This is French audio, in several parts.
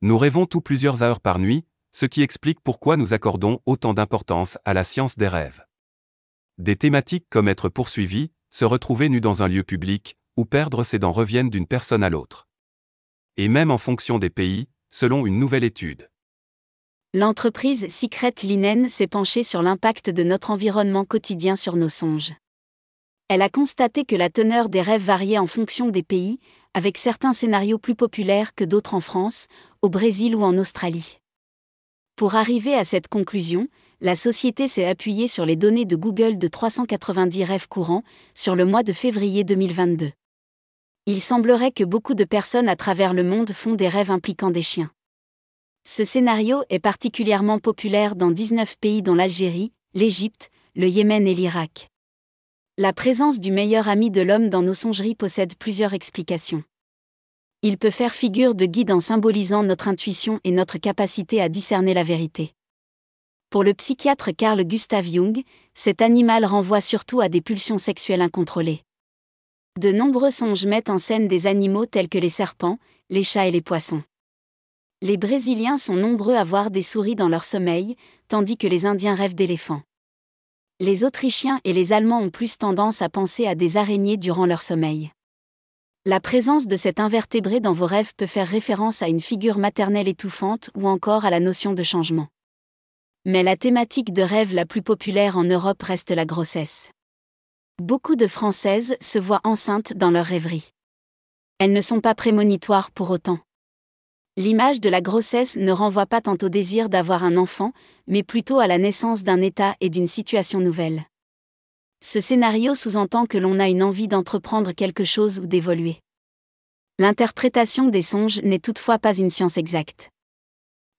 Nous rêvons tout plusieurs heures par nuit, ce qui explique pourquoi nous accordons autant d'importance à la science des rêves. Des thématiques comme être poursuivi, se retrouver nu dans un lieu public, ou perdre ses dents reviennent d'une personne à l'autre. Et même en fonction des pays, selon une nouvelle étude. L'entreprise Secret Linen s'est penchée sur l'impact de notre environnement quotidien sur nos songes. Elle a constaté que la teneur des rêves variait en fonction des pays, avec certains scénarios plus populaires que d'autres en France, au Brésil ou en Australie. Pour arriver à cette conclusion, la société s'est appuyée sur les données de Google de 390 rêves courants sur le mois de février 2022. Il semblerait que beaucoup de personnes à travers le monde font des rêves impliquant des chiens. Ce scénario est particulièrement populaire dans 19 pays dont l'Algérie, l'Égypte, le Yémen et l'Irak. La présence du meilleur ami de l'homme dans nos songeries possède plusieurs explications. Il peut faire figure de guide en symbolisant notre intuition et notre capacité à discerner la vérité. Pour le psychiatre Carl Gustav Jung, cet animal renvoie surtout à des pulsions sexuelles incontrôlées. De nombreux songes mettent en scène des animaux tels que les serpents, les chats et les poissons. Les Brésiliens sont nombreux à voir des souris dans leur sommeil, tandis que les Indiens rêvent d'éléphants les Autrichiens et les Allemands ont plus tendance à penser à des araignées durant leur sommeil. La présence de cet invertébré dans vos rêves peut faire référence à une figure maternelle étouffante ou encore à la notion de changement. Mais la thématique de rêve la plus populaire en Europe reste la grossesse. Beaucoup de Françaises se voient enceintes dans leur rêverie. Elles ne sont pas prémonitoires pour autant. L'image de la grossesse ne renvoie pas tant au désir d'avoir un enfant, mais plutôt à la naissance d'un état et d'une situation nouvelle. Ce scénario sous-entend que l'on a une envie d'entreprendre quelque chose ou d'évoluer. L'interprétation des songes n'est toutefois pas une science exacte.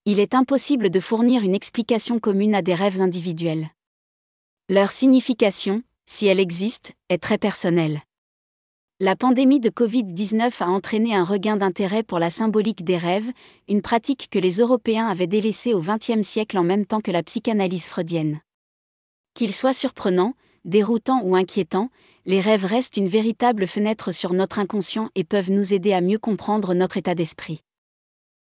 Il est impossible de fournir une explication commune à des rêves individuels. Leur signification, si elle existe, est très personnelle. La pandémie de Covid-19 a entraîné un regain d'intérêt pour la symbolique des rêves, une pratique que les Européens avaient délaissée au XXe siècle en même temps que la psychanalyse freudienne. Qu'ils soient surprenants, déroutants ou inquiétants, les rêves restent une véritable fenêtre sur notre inconscient et peuvent nous aider à mieux comprendre notre état d'esprit.